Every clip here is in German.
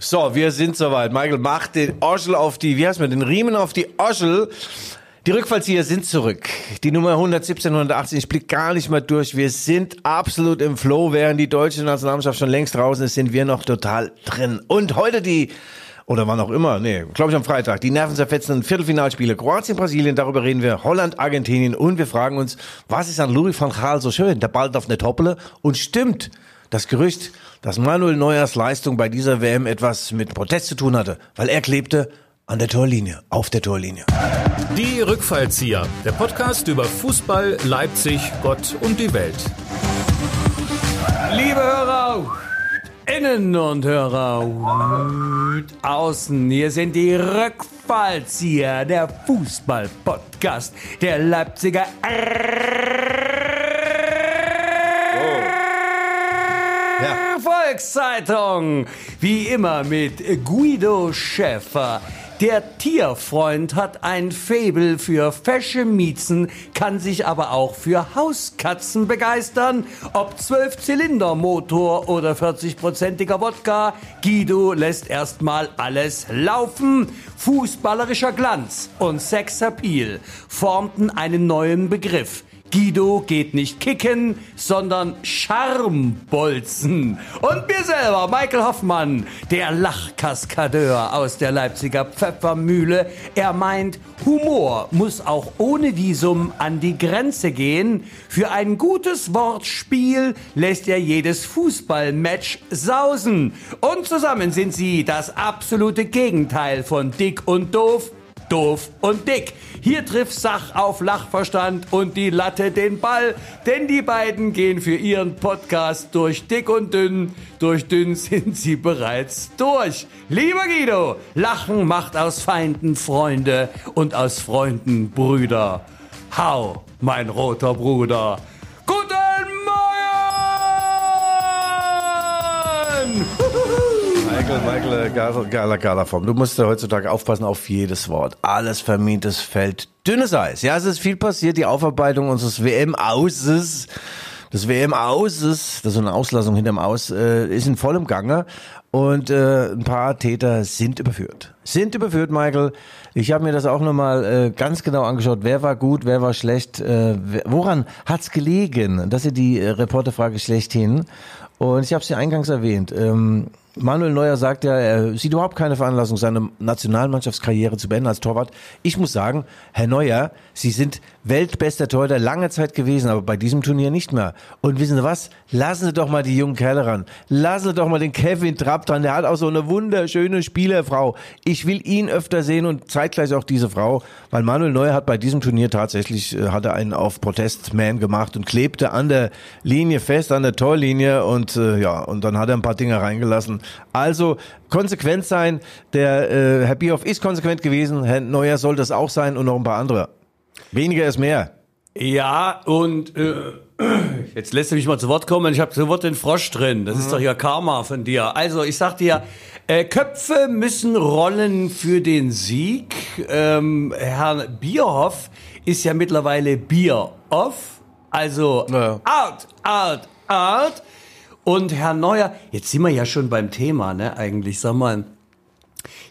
So, wir sind soweit. Michael macht den Oschel auf die, wie heißt man, den Riemen auf die Oschel. Die Rückfallzieher sind zurück. Die Nummer 117, 118, ich blick gar nicht mehr durch. Wir sind absolut im Flow. Während die deutsche Nationalmannschaft schon längst draußen ist, sind wir noch total drin. Und heute die oder wann auch immer, nee, glaube ich am Freitag, die nervenzerfetzenden Viertelfinalspiele Kroatien, Brasilien, darüber reden wir, Holland, Argentinien und wir fragen uns, was ist an Louis van Gaal so schön? Der Ball darf nicht hoppele und stimmt das Gerücht, dass Manuel Neuers Leistung bei dieser WM etwas mit Protest zu tun hatte, weil er klebte an der Torlinie, auf der Torlinie. Die Rückfallzieher, der Podcast über Fußball, Leipzig, Gott und die Welt. Liebe Hörer, Innen und Hörer außen, hier sind die Rückfallzieher, der Fußball-Podcast der Leipziger Volkszeitung. Wie immer mit Guido Schäfer. Der Tierfreund hat ein Faible für fesche Miezen, kann sich aber auch für Hauskatzen begeistern. Ob 12-Zylinder-Motor oder 40-prozentiger Wodka, Guido lässt erstmal alles laufen. Fußballerischer Glanz und Sexappeal formten einen neuen Begriff. Guido geht nicht kicken, sondern Charmbolzen. Und mir selber, Michael Hoffmann, der Lachkaskadeur aus der Leipziger Pfeffermühle. Er meint, Humor muss auch ohne Visum an die Grenze gehen. Für ein gutes Wortspiel lässt er jedes Fußballmatch sausen. Und zusammen sind sie das absolute Gegenteil von dick und doof doof und dick. Hier trifft Sach auf Lachverstand und die Latte den Ball, denn die beiden gehen für ihren Podcast durch dick und dünn. Durch dünn sind sie bereits durch. Lieber Guido, Lachen macht aus Feinden Freunde und aus Freunden Brüder. Hau, mein roter Bruder. Guten Morgen! Michael, Michael, äh, geiler, geiler, geiler Form. Du musst ja heutzutage aufpassen auf jedes Wort. Alles vermintes Feld. Dünnes Eis. Ja, es ist viel passiert. Die Aufarbeitung unseres WM-Auses. Das WM-Auses, das ist eine Auslassung hinterm Aus, äh, ist in vollem Gange. Und äh, ein paar Täter sind überführt. Sind überführt, Michael. Ich habe mir das auch nochmal äh, ganz genau angeschaut. Wer war gut, wer war schlecht? Äh, woran hat's gelegen? Das ist die äh, Reporterfrage schlechthin. Und ich habe es ja eingangs erwähnt. Ähm, Manuel Neuer sagt ja, er sieht überhaupt keine Veranlassung, seine Nationalmannschaftskarriere zu beenden als Torwart. Ich muss sagen, Herr Neuer, Sie sind weltbester Torhüter lange Zeit gewesen, aber bei diesem Turnier nicht mehr. Und wissen Sie was? Lassen Sie doch mal die jungen Kerle ran. Lassen Sie doch mal den Kevin Trapp dran. Der hat auch so eine wunderschöne Spielerfrau. Ich will ihn öfter sehen und zeitgleich auch diese Frau, weil Manuel Neuer hat bei diesem Turnier tatsächlich, äh, hat er einen auf Protestman gemacht und klebte an der Linie fest, an der Torlinie und äh, ja, und dann hat er ein paar Dinge reingelassen. Also konsequent sein. Der äh, Herr Bierhoff ist konsequent gewesen. Herr Neuer soll das auch sein und noch ein paar andere. Weniger ist mehr. Ja, und äh, jetzt lässt du mich mal zu Wort kommen. Ich habe zu Wort den Frosch drin. Das ist doch ja Karma von dir. Also, ich sag dir, äh, Köpfe müssen rollen für den Sieg. Ähm, Herr Bierhoff ist ja mittlerweile Bier-off. Also, Ja. out, out, out. Und Herr Neuer, jetzt sind wir ja schon beim Thema, ne, eigentlich, sag mal.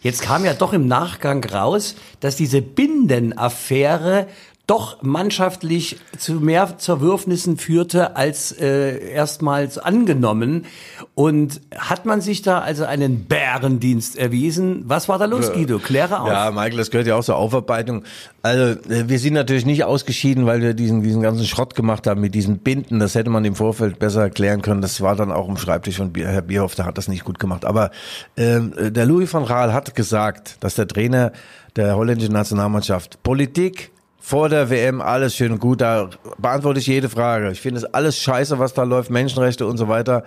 Jetzt kam ja doch im Nachgang raus, dass diese Bindenaffäre doch mannschaftlich zu mehr Zerwürfnissen führte als äh, erstmals angenommen. Und hat man sich da also einen Bärendienst erwiesen? Was war da los, Guido? Kläre auf. Ja, Michael, das gehört ja auch zur Aufarbeitung. Also äh, wir sind natürlich nicht ausgeschieden, weil wir diesen, diesen ganzen Schrott gemacht haben mit diesen Binden. Das hätte man im Vorfeld besser erklären können. Das war dann auch im Schreibtisch von Herr Bierhoff, der hat das nicht gut gemacht. Aber ähm, der Louis van Gaal hat gesagt, dass der Trainer der holländischen Nationalmannschaft Politik vor der WM alles schön und gut, da beantworte ich jede Frage. Ich finde es alles scheiße, was da läuft, Menschenrechte und so weiter.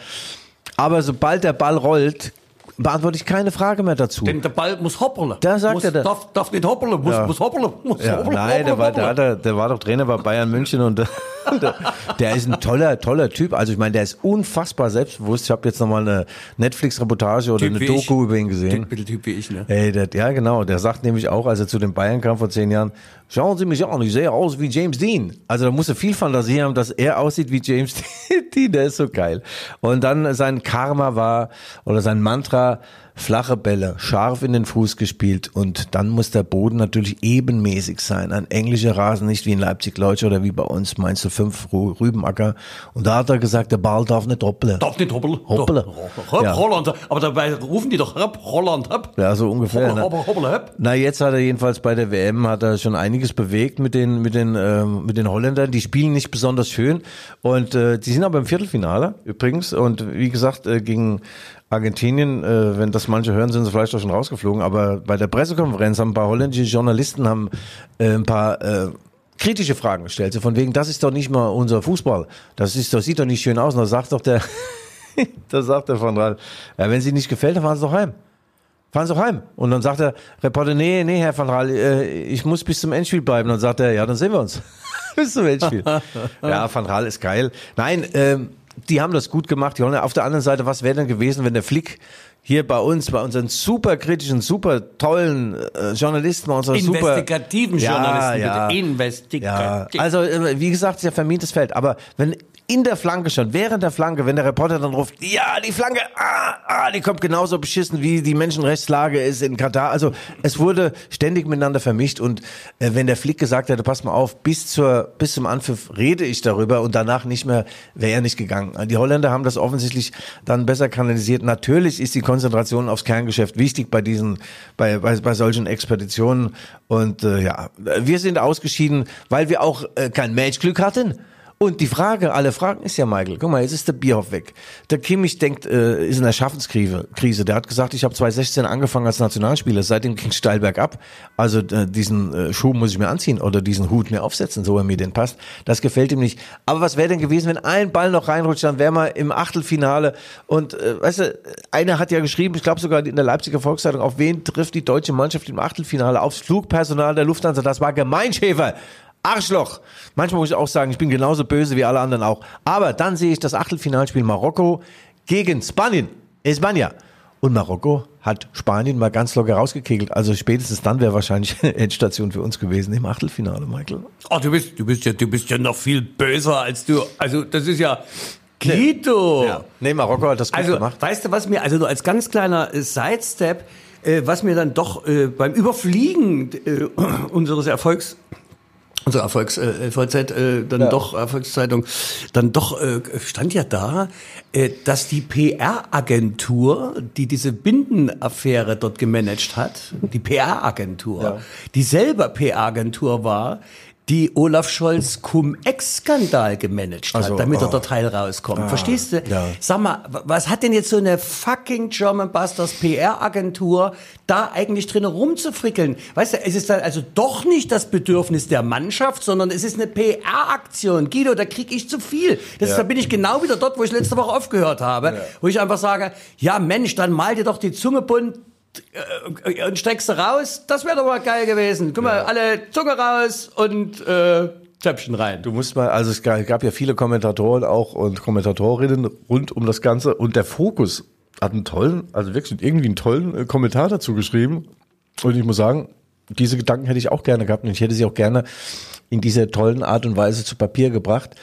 Aber sobald der Ball rollt, beantworte ich keine Frage mehr dazu. Denn der Ball muss hoppeln. Da sagt muss, er das. Darf, darf nicht hoppeln, muss, Ja. muss hoppeln. Muss Ja, hoppeln, nein, der hoppeln, war, der, hoppeln. hat, er- der war doch Trainer bei Bayern München und der, der ist ein toller, toller Typ. Also ich meine, der ist unfassbar selbstbewusst. Ich habe jetzt nochmal eine Netflix-Reportage oder Typ eine wie ich. Doku über ihn gesehen. Typ, bisschen Typ wie ich, ne? Ey, der, ja genau, der sagt nämlich auch, als er zu den Bayern kam vor zehn Jahren, schauen Sie mich an, ich sehe aus wie James Dean. Also da muss er viel Fantasie haben, dass er aussieht wie James Dean, der ist so geil. Und dann sein Karma war, oder sein Mantra, flache Bälle, scharf in den Fuß gespielt und dann muss der Boden natürlich ebenmäßig sein. Ein englischer Rasen, nicht wie in Leipzig-Leutsch oder wie bei uns, meinst du fünf Rübenacker. Und da hat er gesagt, der Ball darf nicht hoppeln. Darf nicht hoppeln. Hoppeln. Hopp, Ja. Holland. Aber dabei rufen die doch Hopp, Holland, Hopp. Ja, so ungefähr. Hoppel, ne? hoppel, hoppel, hopp. Na, jetzt hat er jedenfalls bei der WM hat er schon einiges bewegt mit den mit den ähm, mit den Holländern. Die spielen nicht besonders schön und äh, die sind aber im Viertelfinale übrigens und wie gesagt äh, gegen Argentinien, äh, wenn das manche hören, sind sie vielleicht auch schon rausgeflogen. Aber bei der Pressekonferenz haben ein paar holländische Journalisten haben äh, ein paar äh, kritische Fragen gestellt. So von wegen, das ist doch nicht mal unser Fußball. Das ist doch, sieht doch nicht schön aus. Und da sagt doch der, da sagt der Van Raal, ja, wenn sie nicht gefällt, dann fahren sie doch heim. Fahren Sie doch heim. Und dann sagt der Reporter, nee, nee, Herr Van Raal, äh, ich muss bis zum Endspiel bleiben. Dann sagt er, ja, dann sehen wir uns. bis zum Endspiel. ja, Van Raal ist geil. Nein, ähm, die haben das gut gemacht. Die Holländer. Auf der anderen Seite, was wäre denn gewesen, wenn der Flick hier bei uns, bei unseren super kritischen, super tollen äh, Journalisten, bei unserer super Investigativen Journalisten, ja, bitte. Ja, Investigativ. also äh, wie gesagt, ist ja vermintes Feld. Aber wenn in der Flanke schon, während der Flanke, wenn der Reporter dann ruft, ja, die Flanke, ah, ah, die kommt genauso beschissen, wie die Menschenrechtslage ist in Katar. Also es wurde ständig miteinander vermischt und äh, wenn der Flick gesagt hätte, pass mal auf, bis zur bis zum Anpfiff rede ich darüber und danach nicht mehr, wäre er nicht gegangen. Die Holländer haben das offensichtlich dann besser kanalisiert. Natürlich ist die Konzentration aufs Kerngeschäft wichtig bei diesen, bei, bei, bei solchen Expeditionen und äh, ja, wir sind ausgeschieden, weil wir auch äh, kein Matchglück hatten. Und die Frage, alle Fragen ist ja, Michael, guck mal, jetzt ist der Bierhoff weg. Der Kimmich denkt, äh, ist in der Schaffenskrise. Krise. Der hat gesagt, ich habe 2016 angefangen als Nationalspieler, seitdem ging steil bergab. Also äh, diesen äh, Schuh muss ich mir anziehen oder diesen Hut mir aufsetzen, so er mir den passt. Das gefällt ihm nicht. Aber was wäre denn gewesen, wenn ein Ball noch reinrutscht, dann wären wir im Achtelfinale. Und äh, weißt du, einer hat ja geschrieben, ich glaube sogar in der Leipziger Volkszeitung, auf wen trifft die deutsche Mannschaft im Achtelfinale? Aufs Flugpersonal der Lufthansa. Das war Gemeinschäfer. Arschloch. Manchmal muss ich auch sagen, ich bin genauso böse wie alle anderen auch. Aber dann sehe ich das Achtelfinalspiel Marokko gegen Spanien. Espanja. Und Marokko hat Spanien mal ganz locker rausgekegelt. Also spätestens dann wäre wahrscheinlich Endstation für uns gewesen im Achtelfinale, Michael. Oh, du bist, du bist ja, du bist ja noch viel böser als du. Also, das ist ja Quito. Nee, Marokko hat das gut Also, gemacht. weißt du, was mir, also nur als ganz kleiner äh, Sidestep, äh, was mir dann doch äh, beim Überfliegen äh, unseres Erfolgs unsere Erfolgs äh, VZ, äh, dann doch Erfolgszeitung, dann doch äh, stand ja da, äh, dass die PR-Agentur, die diese Bindenaffäre dort gemanagt hat, die PR-Agentur, die selber PR-Agentur war, die Olaf Scholz Cum-Ex-Skandal gemanagt hat, Also, damit oh. er der Teil rauskommt. Verstehst du? ja. Sag mal, was hat denn jetzt so eine fucking German Busters PR-Agentur da eigentlich drin rumzufrickeln? Weißt du, es ist dann also doch nicht das Bedürfnis der Mannschaft, sondern es ist eine PR-Aktion. Guido, da krieg ich zu viel. Das ist, da bin ich genau wieder dort, wo ich letzte Woche aufgehört habe, wo ich einfach sage, ja Mensch, dann mal dir doch die Zunge bunt, und streckst du raus, das wäre doch mal geil gewesen. Guck mal, alle Zunge raus und äh, Töpfchen rein. Du musst mal, also es gab gab ja viele Kommentatoren auch und Kommentatorinnen rund um das Ganze und der Fokus hat einen tollen, also wirklich irgendwie einen tollen äh, Kommentar dazu geschrieben. Und ich muss sagen, diese Gedanken hätte ich auch gerne gehabt und ich hätte sie auch gerne in dieser tollen Art und Weise zu Papier gebracht.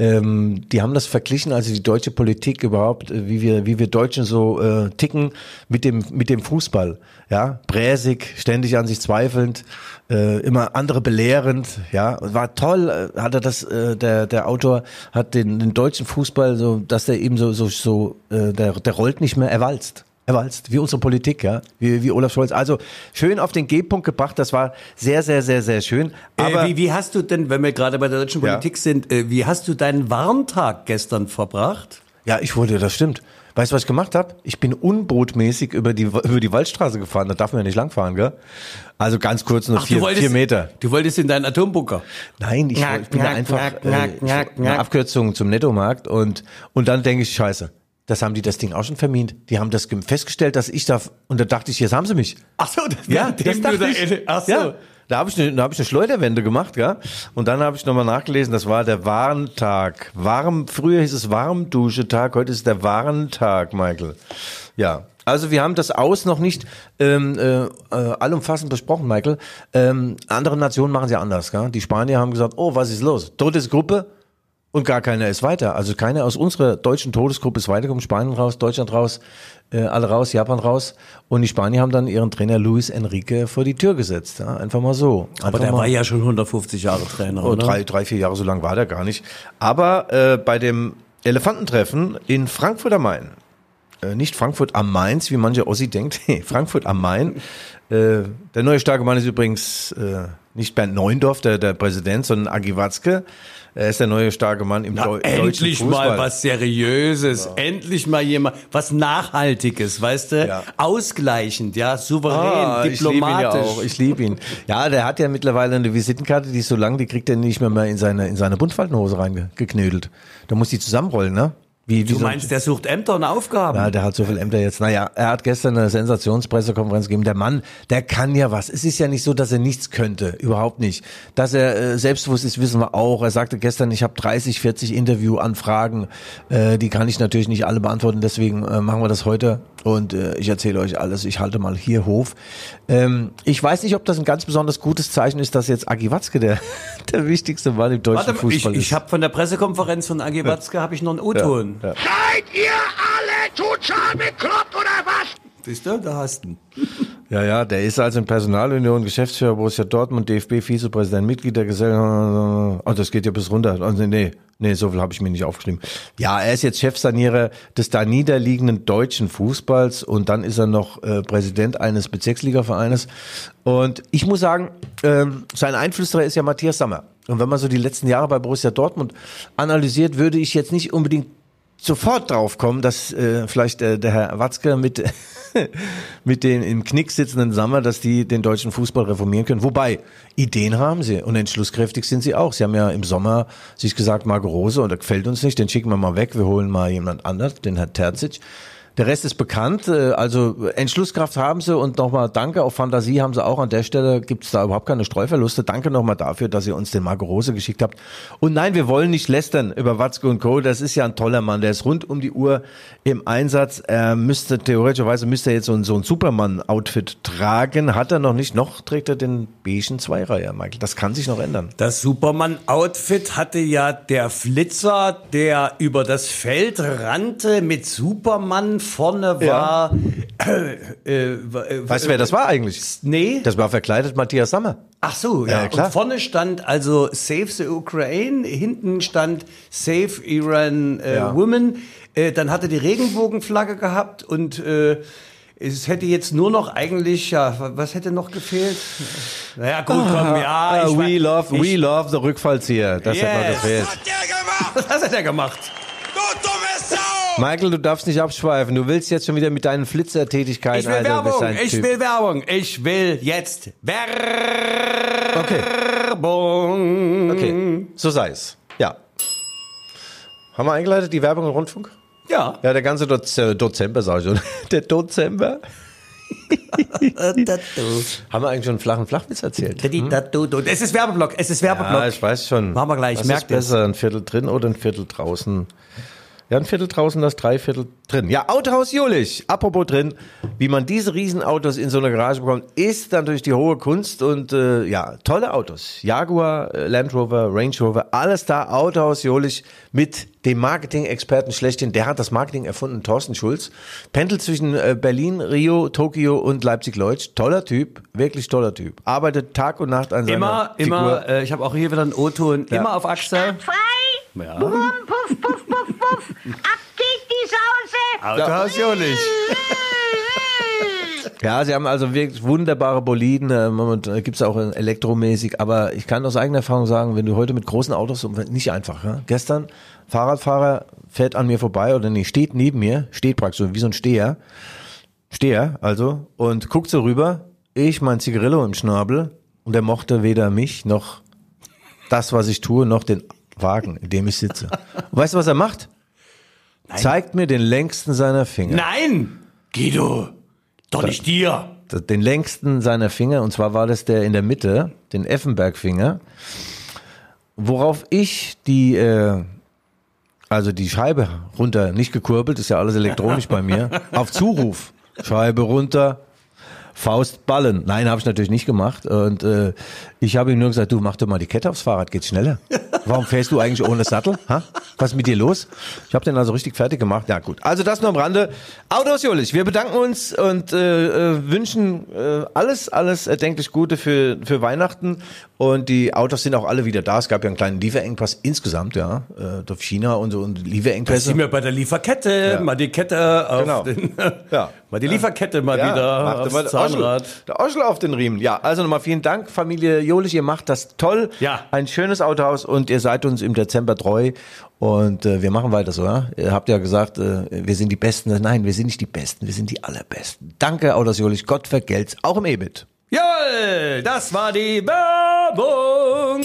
Ähm, die haben das verglichen, also die deutsche Politik überhaupt, äh, wie wir, wie wir Deutschen so äh, ticken mit dem, mit dem Fußball. Ja, bräsig, ständig an sich zweifelnd, äh, immer andere belehrend. Ja, war toll. äh, Hat er das, äh, der der Autor hat den, den deutschen Fußball so, dass der eben so so so, äh, der der rollt nicht mehr, er walzt. Walzt, wie unsere Politik, ja, wie, wie Olaf Scholz. Also schön auf den G-Punkt gebracht, das war sehr, sehr, sehr, sehr schön. Aber äh, wie, wie hast du denn, wenn wir gerade bei der deutschen Ja. Politik sind, äh, wie hast du deinen Warntag gestern verbracht? Ja, ich wurde, das stimmt. Weißt du, was ich gemacht habe? Ich bin unbotmäßig über die, über die Waldstraße gefahren. Da darf man ja nicht langfahren, gell? Also ganz kurz nur vier, vier Meter. Du wolltest in deinen Atombunker. Nein, ich, Knack, ich bin da knack, einfach knack, äh, knack, ich- knack, eine knack. Abkürzung zum Nettomarkt und, und dann denke ich, scheiße, das haben die das Ding auch schon vermint. Die haben das festgestellt, dass ich da, und da dachte ich, jetzt haben sie mich. Ach so, das, Ja, das dachte da ich. Ach so. Ja, da habe ich, eine- da hab ich eine Schleuderwende gemacht, gell? Und dann habe ich nochmal nachgelesen, das war der Warntag. Warm, früher hieß es Warmduschetag, heute ist der Warntag, Michael. Ja. Also wir haben das Aus noch nicht ähm, äh, äh, allumfassend besprochen, Michael. Ähm, andere Nationen machen es ja anders. Gell? Die Spanier haben gesagt, oh, was ist los? Dritte Gruppe, Und gar keiner ist weiter. Also keiner aus unserer deutschen Todesgruppe ist weitergekommen. Spanien raus, Deutschland raus, äh, alle raus, Japan raus. Und die Spanier haben dann ihren Trainer Luis Enrique vor die Tür gesetzt. Ja, einfach mal so. Einfach Aber der mal. war ja schon 150 Jahre Trainer, Oh, oder? drei, drei, vier Jahre so lang war der gar nicht. Aber äh, bei dem Elefantentreffen in Frankfurt am Main, äh, nicht Frankfurt am Mainz, wie manche Ossi denkt, Frankfurt am Main. Äh, der neue starke Mann ist übrigens äh, nicht Bernd Neuendorf, der, der Präsident, sondern Agi Watzke. Er ist der neue starke Mann im Na, Deu deutschen endlich mal was Seriöses, endlich mal jemand, was Nachhaltiges, weißt du? Ja. Ausgleichend, ja, souverän, Ah, ich liebe ihn ja diplomatisch. auch. Ich liebe ihn. Ja, der hat ja mittlerweile eine Visitenkarte, die ist so lang, die kriegt er nicht mehr, mehr in seine in seine Buntfaltenhose reingeknödelt. Da muss die zusammenrollen, ne? Wie, wie du so- meinst, der sucht Ämter und Aufgaben? Ja, der hat so viel Ämter jetzt. Naja, er hat gestern eine Sensationspressekonferenz gegeben. Der Mann, der kann ja was. Es ist ja nicht so, dass er nichts könnte. Überhaupt nicht. Dass er äh, selbstbewusst ist, wissen wir auch. Er sagte gestern, ich habe 30, 40 Interviewanfragen. Äh, die kann ich natürlich nicht alle beantworten. Deswegen äh, machen wir das heute. Und äh, ich erzähle euch alles. Ich halte mal hier Hof. Ähm, ich weiß nicht, ob das ein ganz besonders gutes Zeichen ist, dass jetzt Agi Watzke der, der wichtigste Mann im deutschen Warte, mal, ich, Fußball ist. ich habe von der Pressekonferenz von Agi Watzke habe ich noch einen O-Ton. Seid ihr alle total bekloppt oder was? Siehst du, da hast du ihn. Ja, ja, der ist also in Personalunion, Geschäftsführer Borussia Dortmund, DFB, Vizepräsident, Mitglied der Gesellschaft. Oh, das geht ja bis runter. Also, nee, nee, so viel habe ich mir nicht aufgeschrieben. Ja, er ist jetzt Chefsanierer des da niederliegenden deutschen Fußballs und dann ist er noch äh, Präsident eines Bezirksligavereines. Und ich muss sagen, ähm, sein Einflüsterer ist ja Matthias Sammer. Und wenn man so die letzten Jahre bei Borussia Dortmund analysiert, würde ich jetzt nicht unbedingt sofort drauf kommen, dass äh, vielleicht äh, der Herr Watzke mit mit den im Knick sitzenden Sammer, dass die den deutschen Fußball reformieren können. Wobei, Ideen haben sie und entschlusskräftig sind sie auch. Sie haben ja im Sommer sich gesagt, Marco Rose, und das gefällt uns nicht, den schicken wir mal weg, wir holen mal jemand anders, den Herr Terzic. Der Rest ist bekannt, äh, also Entschlusskraft haben sie und nochmal danke, auf Fantasie haben sie auch. An der Stelle gibt es da überhaupt keine Streuverluste. Danke nochmal dafür, dass ihr uns den Marco Rose geschickt habt. Und nein, wir wollen nicht lästern über Watzke und Co. Das ist ja ein toller Mann, der ist rund um die Uhr im Einsatz. Er müsste, theoretischerweise müsste er jetzt so ein, so ein Superman-Outfit tragen. Hat er noch nicht, noch trägt er den beigen Zweireiher, Michael. Das kann sich noch ändern. Das Superman-Outfit hatte ja der Flitzer, der über das Feld rannte mit Superman. Vorne war. Äh, äh, äh, Weißt du, wer das war eigentlich? Nee. Das war verkleidet Matthias Sammer. Ach so, ja. Ja, klar. Und vorne stand also Save the Ukraine, hinten stand Save Iran äh, Ja. Women. Äh, dann hatte die Regenbogenflagge gehabt und es hätte jetzt nur noch eigentlich, ja, was hätte noch gefehlt? Naja, gut, komm, ja. Ah, ich we love, we ich, love the Rückfallzieher. Das hat noch Yes. gefehlt. Was hat der gemacht? Was hat er gemacht? Michael, du darfst nicht abschweifen. Du willst jetzt schon wieder mit deinen Flitzertätigkeiten. Ich will Alter, bist Werbung, ich Typ. will Werbung, ich will jetzt Okay, Werbung. okay. So sei es. Ja. Haben wir eingeleitet, die Werbung im Rundfunk? Ja. Ja, der ganze Doz äh, Dozember, sag ich schon. Der Dozember. Haben wir eigentlich schon einen flachen Flachwitz erzählt? Es ist Werbeblock, es ist Werbeblock. Ja, ich weiß schon. Machen wir gleich, merkt ist es. besser, ein Viertel drin oder ein Viertel draußen? Ja, ein Viertel draußen, das Dreiviertel drin. Ja, Autohaus Julich. Apropos drin, wie man diese Riesenautos in so einer Garage bekommt, ist natürlich die hohe Kunst und äh, ja, tolle Autos. Jaguar, äh, Land Rover, Range Rover, alles da. Autohaus Julich mit dem Marketing-Experten schlechthin. Der hat das Marketing erfunden, Thorsten Schulz. Pendelt zwischen äh, Berlin, Rio, Tokio und Leipzig-Leutsch. Toller Typ, wirklich toller Typ. Arbeitet Tag und Nacht an seiner Immer, Figur. immer, äh, ich habe auch hier wieder einen O-Ton, Ja. immer auf Achse. Frei! Ja. Puff, puff, puff, puff. Ab geht die Sause! Autohaus Jolich. Ja, sie haben also wirklich wunderbare Boliden. Äh, momentan gibt's auch äh, elektromäßig. Aber ich kann aus eigener Erfahrung sagen, wenn du heute mit großen Autos, nicht einfach. Ja? Gestern, Fahrradfahrer fährt an mir vorbei oder nee, steht neben mir, steht praktisch so wie so ein Steher. Steher, also, und guckt so rüber. Ich mein Zigarillo im Schnabel und er mochte weder mich noch das, was ich tue, noch den Wagen, in dem ich sitze. Und weißt du, was er macht? Zeigt mir den längsten seiner Finger. Nein! Guido! Doch nicht dir! den längsten seiner Finger, und zwar war das der in der Mitte, den Effenberg-Finger, worauf ich die, äh, also die Scheibe runter, nicht gekurbelt, ist ja alles elektronisch bei mir, auf Zuruf, Scheibe runter, Faustballen. Nein, habe ich natürlich nicht gemacht. Und äh, ich habe ihm nur gesagt, du mach doch mal die Kette aufs Fahrrad, geht schneller. Warum fährst du eigentlich ohne Sattel? Ha? Was ist mit dir los? Ich habe den also richtig fertig gemacht. Ja gut, also das nur am Rande. Autos Julich, wir bedanken uns und äh, äh, wünschen äh, alles, alles erdenklich Gute für, für Weihnachten. Und die Autos sind auch alle wieder da. Es gab ja einen kleinen Lieferengpass insgesamt, ja, äh, durch China und so und Lieferengpässe. sind wir bei der Lieferkette, Ja. mal die Kette auf Genau. den, Ja. mal die Lieferkette mal wieder machte Oschel, Zahnrad. der Oschel auf den Riemen. Ja, also nochmal vielen Dank, Familie Jolich, ihr macht das toll. Ja. Ein schönes Autohaus und ihr seid uns im Dezember treu und äh, wir machen weiter so, ja? Ihr habt ja gesagt, äh, wir sind die Besten. Nein, wir sind nicht die Besten, wir sind die Allerbesten. Danke, Autos Jolich, Gott vergelt's, auch im EBIT. Jawohl, das war die Werbung.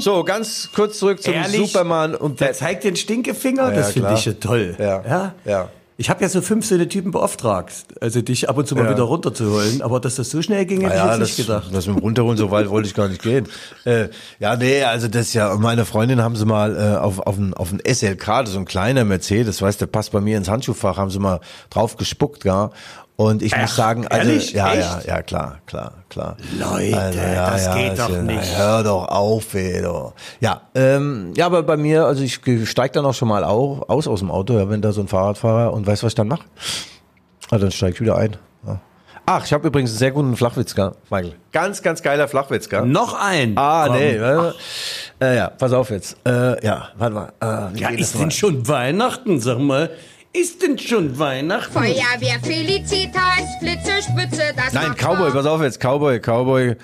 So, ganz kurz zurück zum Ehrlich? Superman und Der zeigt den Stinkefinger, Ja, das finde ich ja toll. Ja, ja. Ich habe ja so fünf so eine Typen beauftragt, also dich ab und zu mal Ja. wieder runterzuholen, aber dass das so schnell ging, hätte Ja, ich jetzt das, nicht gedacht. das mit dem Runterholen, so weit wollte ich gar nicht gehen. Äh, ja, nee, also das ist ja, meine Freundin haben sie mal äh, auf, auf ein, auf ein SLK, das ist ein kleiner Mercedes, weißt du, der passt bei mir ins Handschuhfach, haben sie mal drauf gespuckt, ja. Und ich muss sagen, also, ehrlich? ja, ja, Echt? ja, klar, klar, klar. Leute, das geht ist doch ja, nicht. Hör doch auf, ey, doch. Ja, ähm, ja, aber bei mir, also ich steig dann auch schon mal au- aus aus dem Auto, ja, wenn da so ein Fahrradfahrer und weißt was ich dann mache? Ah, dann steig ich wieder ein. Ja. Ach, ich habe übrigens einen sehr guten Flachwitz, Michael. Ganz, ganz geiler Flachwitz, gell? Noch ein. Ah, Komm. nee. Äh, ja, pass auf jetzt. Äh, ja, warte mal. Äh, Ja, ist denn schon Weihnachten, sag mal. Ist denn schon Weihnachten? Feuerwehr Felicitas, Blitze, Spitze, das Nein, Cowboy, pass auf jetzt. Cowboy, Cowboy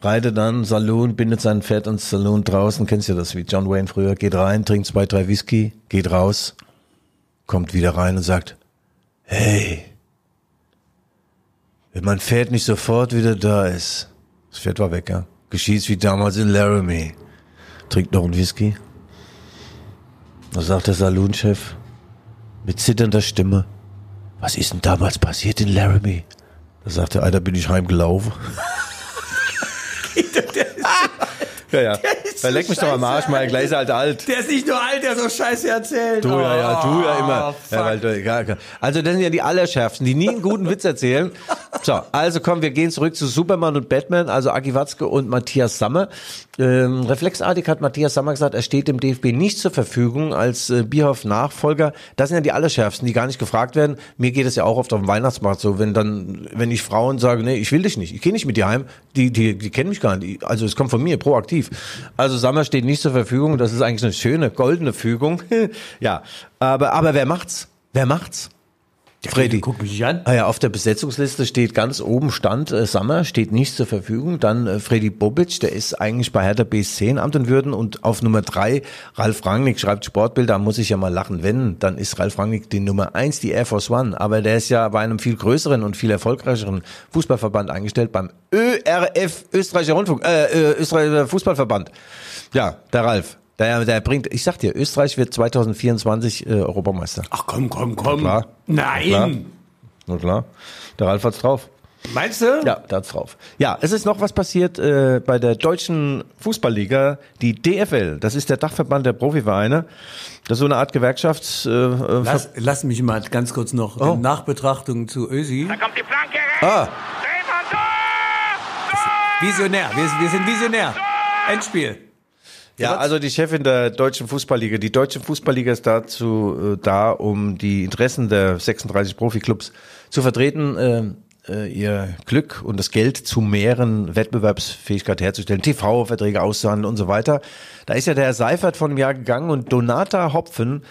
reitet dann Saloon, bindet sein Pferd ins Saloon draußen. Kennst du das wie John Wayne früher? Geht rein, trinkt zwei, drei Whisky, geht raus, kommt wieder rein und sagt, hey, wenn mein Pferd nicht sofort wieder da ist, das Pferd war weg, ja, geschieht's wie damals in Laramie. Trinkt noch einen Whisky. Da sagt der Saloonchef mit zitternder Stimme, was ist denn damals passiert in Laramie? Da sagt der, Alter, bin ich heimgelaufen. ja, ja. ist Da so leck mich doch am Arsch, scheiße mal gleich ist er halt alt. Der ist nicht nur alt, der so Scheiße erzählt. Du ja, ja, du ja Oh, immer. fuck. Ja, weil ja, ja. Also das sind ja die Allerschärfsten, die nie einen guten Witz erzählen. So, also komm, wir gehen zurück zu Superman und Batman, also Aki Watzke und Matthias Sammer. Ähm, reflexartig hat Matthias Sammer gesagt, er steht dem DFB nicht zur Verfügung als äh, Bierhoff-Nachfolger. Das sind ja die Allerschärfsten, die gar nicht gefragt werden. Mir geht es ja auch oft auf dem Weihnachtsmarkt so, wenn dann, wenn ich Frauen sage, nee, ich will dich nicht, ich gehe nicht mit dir heim, die, die, die kennen mich gar nicht. Also es kommt von mir, proaktiv. Also Sammer steht nicht zur Verfügung, das ist eigentlich eine schöne, goldene Fügung. ja, aber, aber wer macht's? Wer macht's? Freddy. Guck mich an. Ah ja, auf der Besetzungsliste steht ganz oben Stand äh, Sammer, steht nicht zur Verfügung. Dann äh, Freddy Bobic, der ist eigentlich bei Hertha BSC in Amt und Würden. Und auf Nummer drei Ralf Rangnick schreibt Sportbild, da muss ich ja mal lachen. Wenn, dann ist Ralf Rangnick die Nummer eins, die Air Force One. Aber der ist ja bei einem viel größeren und viel erfolgreicheren Fußballverband eingestellt, beim ÖRF, Österreichischer Rundfunk, äh, äh, Österreichischer Fußballverband. Ja, der Ralf. Der, der bringt, ich sag dir, Österreich wird 2024 äh, Europameister. Ach komm, komm, komm. Klar. Nein. Klar. Na klar. Der Ralf hat's drauf. Meinst du? Ja, da hat's drauf. Ja, es ist noch was passiert äh, bei der deutschen Fußballliga, die DFL. Das ist der Dachverband der Profivereine. Das ist so eine Art Gewerkschafts. Äh, äh, Lass, lass mich mal ganz kurz noch Oh. Nachbetrachtung zu Ösi. Da kommt die Flanke rechts. ah, Drehmann, Tor! Tor! Visionär, wir, wir sind Visionär. Endspiel. Ja, also die Chefin der deutschen Fußballliga. Die deutsche Fußballliga ist dazu äh, da, um die Interessen der 36 Profiklubs zu vertreten. Äh, äh, ihr Glück und das Geld zu mehren, Wettbewerbsfähigkeit herzustellen, TV-Verträge auszuhandeln und so weiter. Da ist ja der Herr Seifert von einem Jahr gegangen und Donata Hopfen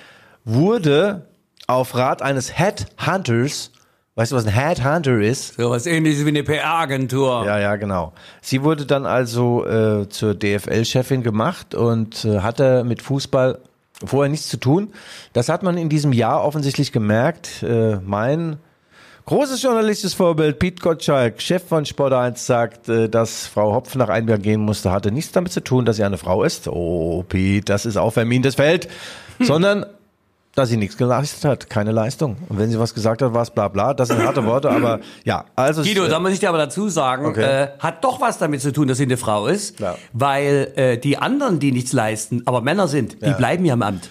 wurde auf Rat eines Headhunters, weißt du, was ein Headhunter ist? So was ähnliches wie eine PR-Agentur. Ja, ja, genau. Sie wurde dann also äh, zur DFL-Chefin gemacht und äh, hatte mit Fußball vorher nichts zu tun. Das hat man in diesem Jahr offensichtlich gemerkt. Äh, mein großes journalistisches Vorbild, Piet Gottschalk, Chef von Sport 1, sagt, äh, dass Frau Hopf nach Jahr gehen musste, hatte nichts damit zu tun, dass sie eine Frau ist. Oh, Piet, das ist auch vermintes Feld. Sondern dass sie nichts geleistet hat, keine Leistung. Und wenn sie was gesagt hat, war es bla bla. Das sind harte Worte, aber ja, also Guido, es, da muss ich dir aber dazu sagen, Okay. äh, hat doch was damit zu tun, dass sie eine Frau ist, Ja. weil äh, die anderen, die nichts leisten, aber Männer sind, die Ja. bleiben ja im Amt.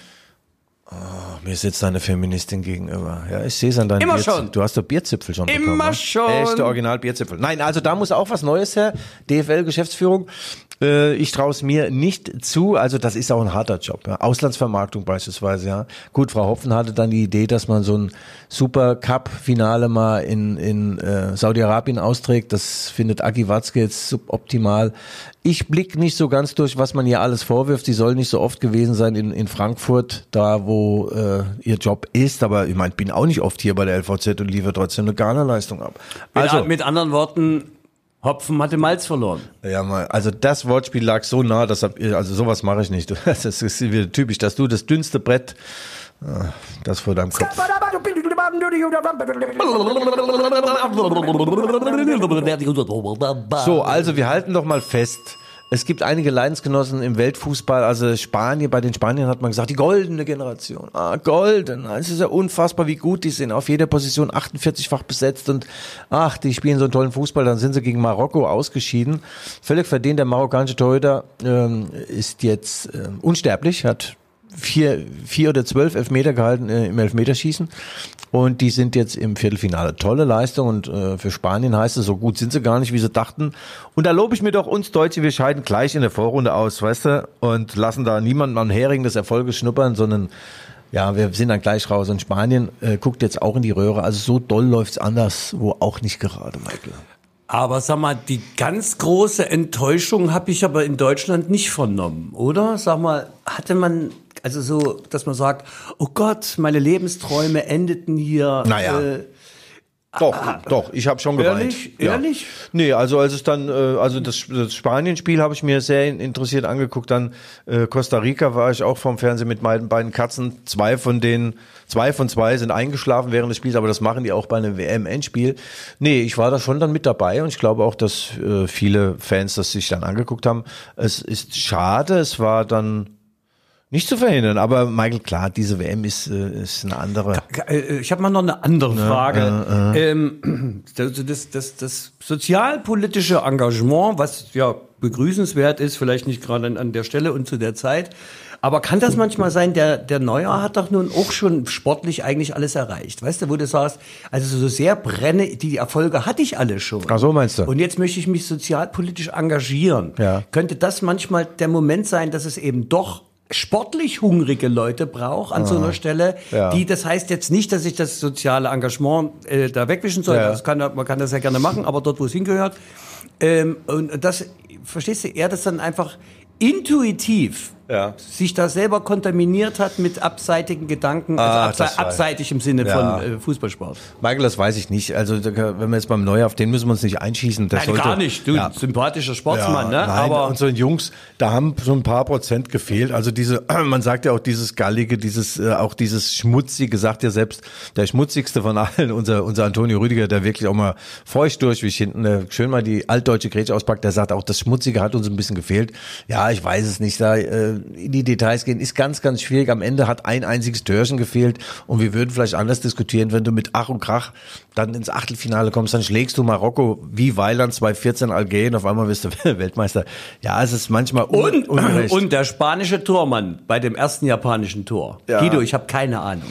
Mir sitzt eine Feministin gegenüber. Ja, ich sehe es an deinem Immer Bierzipfel. schon. Du hast doch Bierzipfel schon Immer bekommen. ne? schon. Echte Original Bierzipfel. Nein, also da muss auch was Neues her. DFL Geschäftsführung. Äh, ich traue es mir nicht zu. Also das ist auch ein harter Job. Ja. Auslandsvermarktung beispielsweise. Ja. Gut, Frau Hopfen hatte dann die Idee, dass man so ein Super Cup Finale mal in in äh, Saudi-Arabien austrägt. Das findet Aki Watzke jetzt suboptimal. Ich blick nicht so ganz durch, was man ihr alles vorwirft. Sie soll nicht so oft gewesen sein in, in Frankfurt, da wo äh, ihr Job ist. Aber ich meine, bin auch nicht oft hier bei der LVZ und liefere trotzdem eine Garnerleistung ab. Mit, Also, mit anderen Worten, Hopfen hatte Malz verloren. ja, mal, also das Wortspiel lag so nah, dass also sowas mache ich nicht. Das ist wieder typisch, dass du das dünnste Brett, ah, das vor deinem Kopf. So, also wir halten doch mal fest. Es gibt einige Leidensgenossen im Weltfußball, also Spanien, bei den Spaniern hat man gesagt, die goldene Generation. Ah, golden. Es ist ja unfassbar, wie gut die sind. Auf jeder Position 48-fach besetzt und ach, die spielen so einen tollen Fußball. Dann sind sie gegen Marokko ausgeschieden. Völlig verdient. Der marokkanische Torhüter ähm, ist jetzt ähm, unsterblich, hat vier, vier oder zwölf Elfmeter gehalten äh, im Elfmeterschießen. Und die sind jetzt im Viertelfinale. Tolle Leistung und äh, für Spanien heißt es, so gut sind sie gar nicht, wie sie dachten. Und da lobe ich mir doch uns Deutsche, wir scheiden gleich in der Vorrunde aus, weißt du, und lassen da niemanden am Hering des Erfolges schnuppern, sondern ja, wir sind dann gleich raus. Und Spanien äh, guckt jetzt auch in die Röhre. Also so doll läuft's anders, wo auch nicht gerade, Michael. Aber sag mal, die ganz große Enttäuschung habe ich aber in Deutschland nicht vernommen, oder? Sag mal, hatte man, also so, dass man sagt, oh Gott, meine Lebensträume endeten hier. Naja. Äh, Doch, doch, ich habe schon geweint. Ehrlich? Ehrlich? Nee, also als es dann, äh, also das, das Spanien-Spiel habe ich mir sehr in- interessiert angeguckt. Dann äh, Costa Rica war ich auch vom Fernsehen mit meinen beiden Katzen. Zwei von denen, zwei von zwei sind eingeschlafen während des Spiels, aber das machen die auch bei einem WM-Endspiel. Nee, ich war da schon dann mit dabei und ich glaube auch, dass äh, viele Fans das sich dann angeguckt haben. Es ist schade, es war dann nicht zu verhindern, aber Michael, klar, diese WM ist, äh, ist eine andere. Äh, Ich habe mal noch eine andere Frage. Ähm, das, das, das, das sozialpolitische Engagement, was ja begrüßenswert ist, vielleicht nicht gerade an, an der Stelle und zu der Zeit, aber kann das manchmal sein, der, der Neuer hat doch nun auch schon sportlich eigentlich alles erreicht. Weißt du, wo du sagst, also so sehr brenne, die Erfolge hatte ich alle schon. Ach so, meinst du? Und jetzt möchte ich mich sozialpolitisch engagieren. Ja. Könnte das manchmal der Moment sein, dass es eben doch sportlich hungrige Leute braucht an so einer Stelle, Ah. Ja. die, das heißt jetzt nicht, dass ich das soziale Engagement äh, da wegwischen soll, Ja. das kann, man kann das ja gerne machen, aber dort, wo es hingehört. Ähm, und das, verstehst du, er das dann einfach intuitiv Ja. sich da selber kontaminiert hat mit abseitigen Gedanken, Ah, also das abse abseitig im Sinne Ja. von äh, Fußballsport. Michael, das weiß ich nicht. Also wenn wir jetzt beim Neuer, auf den müssen wir uns nicht einschießen. Der Nein, sollte, gar nicht. Du, Ja. sympathischer Sportsmann, Ja, ne? Nein, aber unseren Jungs, da haben so ein paar Prozent gefehlt. Also diese, man sagt ja auch dieses gallige, dieses, äh, auch dieses schmutzige, sagt ja selbst der schmutzigste von allen, unser, unser Antonio Rüdiger, der wirklich auch mal feucht durch, wie ich hinten äh, schön mal die altdeutsche Grätsche auspackt, der sagt auch, das Schmutzige hat uns ein bisschen gefehlt. Ja, ich weiß es nicht, da äh, in die Details gehen, ist ganz, ganz schwierig. Am Ende hat ein einziges Törchen gefehlt und wir würden vielleicht anders diskutieren, wenn du mit Ach und Krach dann ins Achtelfinale kommst, dann schlägst du Marokko wie Weiland 2014 Algerien, auf einmal bist du Weltmeister. Ja, es ist manchmal un Und, ungerecht. und der spanische Tormann bei dem ersten japanischen Tor. Ja. Guido, ich habe keine Ahnung.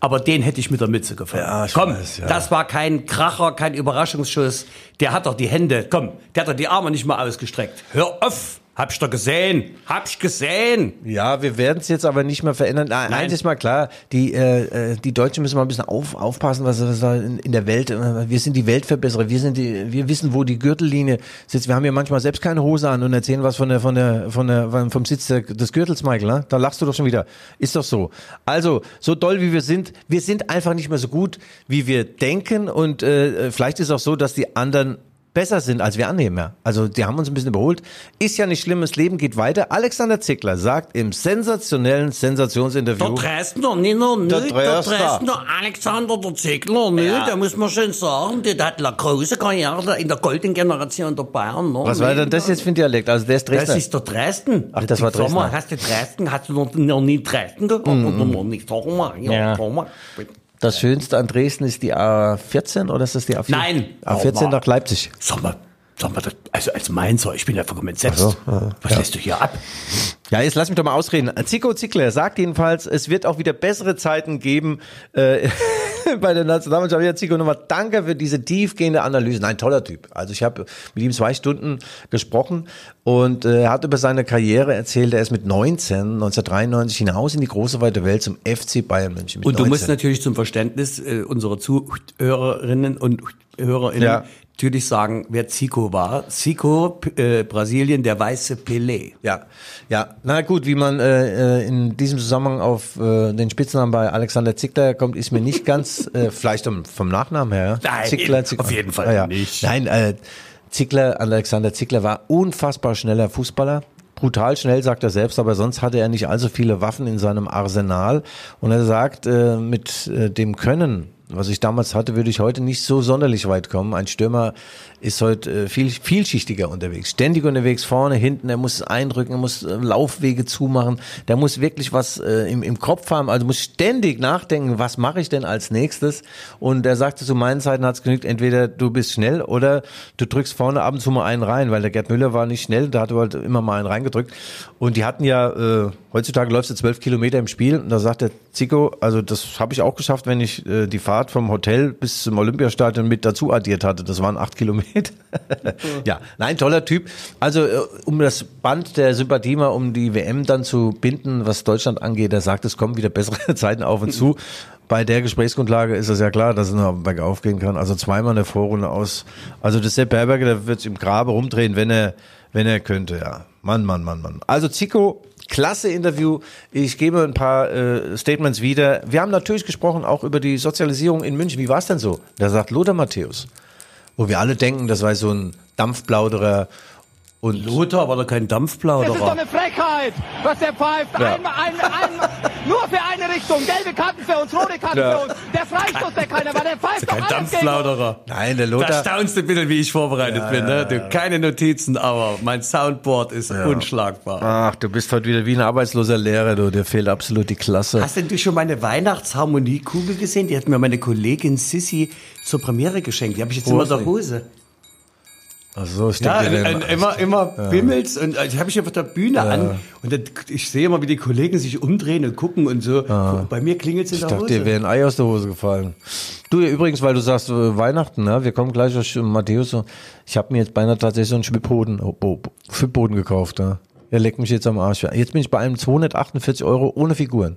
Aber den hätte ich mit der Mütze gefangen. Ja, komm, weiß, ja. das war kein Kracher, kein Überraschungsschuss. Der hat doch die Hände, komm, der hat doch die Arme nicht mal ausgestreckt. Hör auf, hab's doch gesehen, hab's gesehen. Ja, wir werden es jetzt aber nicht mehr verändern. Nein, Nein. Eins ist mal klar, die, äh, äh, die Deutschen müssen mal ein bisschen auf, aufpassen, was, was da in, in der Welt, äh, wir sind die Weltverbesserer, wir sind die, wir wissen, wo die Gürtellinie sitzt. Wir haben ja manchmal selbst keine Hose an und erzählen was von der, von der, von der, vom Sitz des Gürtels, Michael, ne? Da lachst du doch schon wieder. Ist doch so. Also, so doll wie wir sind, wir sind einfach nicht mehr so gut, wie wir denken und äh, vielleicht ist auch so, dass die anderen besser sind, als wir annehmen. Ja. Also die haben uns ein bisschen überholt. Ist ja nicht schlimm, das Leben geht weiter. Alexander Zickler sagt im sensationellen Sensationsinterview, Der Dresdner, nicht nur, nicht, Der Dresdner. Dresdner, Alexander der Ziegler, nicht, Ja. da muss man schon sagen, der hat eine große Karriere in der goldenen Generation der Bayern. Ne? was war denn das jetzt für ein Dialekt? Also der ist Das Dresdner. ist der Dresden. Ach, das war Sag mal, Dresdner. hast du Dresden, hast du noch, noch nie Dresden gehört? Oder noch nicht? Sag mal, ja, Ja. sag mal. Das Schönste an Dresden ist die A14 oder ist das die A4? Nein. A14 Aber- nach Leipzig. Sag mal, Sag mal, das, also als Mainzer, ich bin ja vollkommen entsetzt. so, ja. Was lässt du hier ab? Ja, jetzt lass mich doch mal ausreden. Zico Zickler sagt jedenfalls, es wird auch wieder bessere Zeiten geben äh, bei der Nationalmannschaft. Ja, Zico, nochmal danke für diese tiefgehende Analyse. Nein, toller Typ. Also ich habe mit ihm zwei Stunden gesprochen und äh, er hat über seine Karriere erzählt. Er ist mit 19, 1993 hinaus in die große weite Welt zum FC Bayern München. Mit Und du 19. musst natürlich zum Verständnis äh, unserer Zuhörerinnen und Hörerinnen Ja. natürlich sagen, wer Zico war. Zico, äh, Brasilien, der weiße Pelé. Ja, ja. Na gut, wie man äh, äh, in diesem Zusammenhang auf äh, den Spitznamen bei Alexander Zickler kommt, ist mir nicht ganz, äh, vielleicht vom, vom Nachnamen her. Nein, auf jeden Fall Ah, ja. nicht. Nein, äh, Zickler, Alexander Zickler war unfassbar schneller Fußballer. Brutal schnell, sagt er selbst, aber sonst hatte er nicht allzu viele Waffen in seinem Arsenal. Und er sagt, äh, mit äh, dem Können, was ich damals hatte, würde ich heute nicht so sonderlich weit kommen. Ein Stürmer ist heute äh, viel vielschichtiger unterwegs, ständig unterwegs, vorne, hinten. Er muss eindrücken, er muss äh, Laufwege zumachen. Der muss wirklich was äh, im, im Kopf haben, also muss ständig nachdenken, was mache ich denn als nächstes? Und er sagte, zu meinen Zeiten hat es genügt, entweder du bist schnell oder du drückst vorne ab und zu mal einen rein, weil der Gerd Müller war nicht schnell, da hat er halt immer mal einen reingedrückt. Und die hatten ja, äh, heutzutage läufst du zwölf Kilometer im Spiel und da sagt der Zico, also das habe ich auch geschafft, wenn ich äh, die Fahrt vom Hotel bis zum Olympiastadion mit dazu addiert hatte. Das waren acht Kilometer. ja, nein, toller Typ. Also äh, um das Band der Sympathie mal um die WM dann zu binden, was Deutschland angeht, er sagt, es kommen wieder bessere Zeiten auf und zu. Bei der Gesprächsgrundlage ist es ja klar, dass es noch bergauf gehen kann. Also zweimal eine Vorrunde aus. Also das Sepp Herberger, der wird im Grabe rumdrehen, wenn er, wenn er könnte, ja. Mann, Mann, Mann, Mann. Also Zico, klasse Interview. Ich gebe ein paar äh, Statements wieder. Wir haben natürlich gesprochen auch über die Sozialisierung in München. Wie war es denn so? Da sagt Lothar Matthäus, wo wir alle denken, das war so ein Dampfplauderer und Lothar war doch kein Das ist doch Dampfplauderer. eine Frechheit, was der pfeift. Ja. Einmal, einmal, einmal, nur für eine Richtung. Gelbe Karten für uns, rote Karten Ja. für uns. Der Freistoß, der keiner war, der pfeift doch Kein alles gegen uns. Dampfplauderer. Nein, der Da Lothar. staunst du bitte, wie ich vorbereitet bin. Ne? Du, keine Notizen, aber mein Soundboard ist unschlagbar. Ach, du bist heute wieder wie ein arbeitsloser Lehrer, du. Dir fehlt absolut die Klasse. Hast denn du schon meine Weihnachtsharmoniekugel gesehen? Die hat mir meine Kollegin Sissy zur Premiere geschenkt. Die habe ich jetzt Wo immer in der Hose. Ach so, stimmt Ja, denn? ein, immer, immer bimmelt's und äh, ich habe ich auf der Bühne an und dann, ich sehe immer, wie die Kollegen sich umdrehen und gucken und so. Bei mir klingelt's in Ich der dachte, Hose. dir wäre ein Ei aus der Hose gefallen. Du, ja, übrigens, weil du sagst äh, Weihnachten, ne? wir kommen gleich auf Matthäus. Ich habe mir jetzt beinahe tatsächlich so einen Schwibboden, oh, oh, Schwibboden gekauft. Ne? Der leckt mich jetzt am Arsch. Jetzt bin ich bei einem 248 Euro ohne Figuren.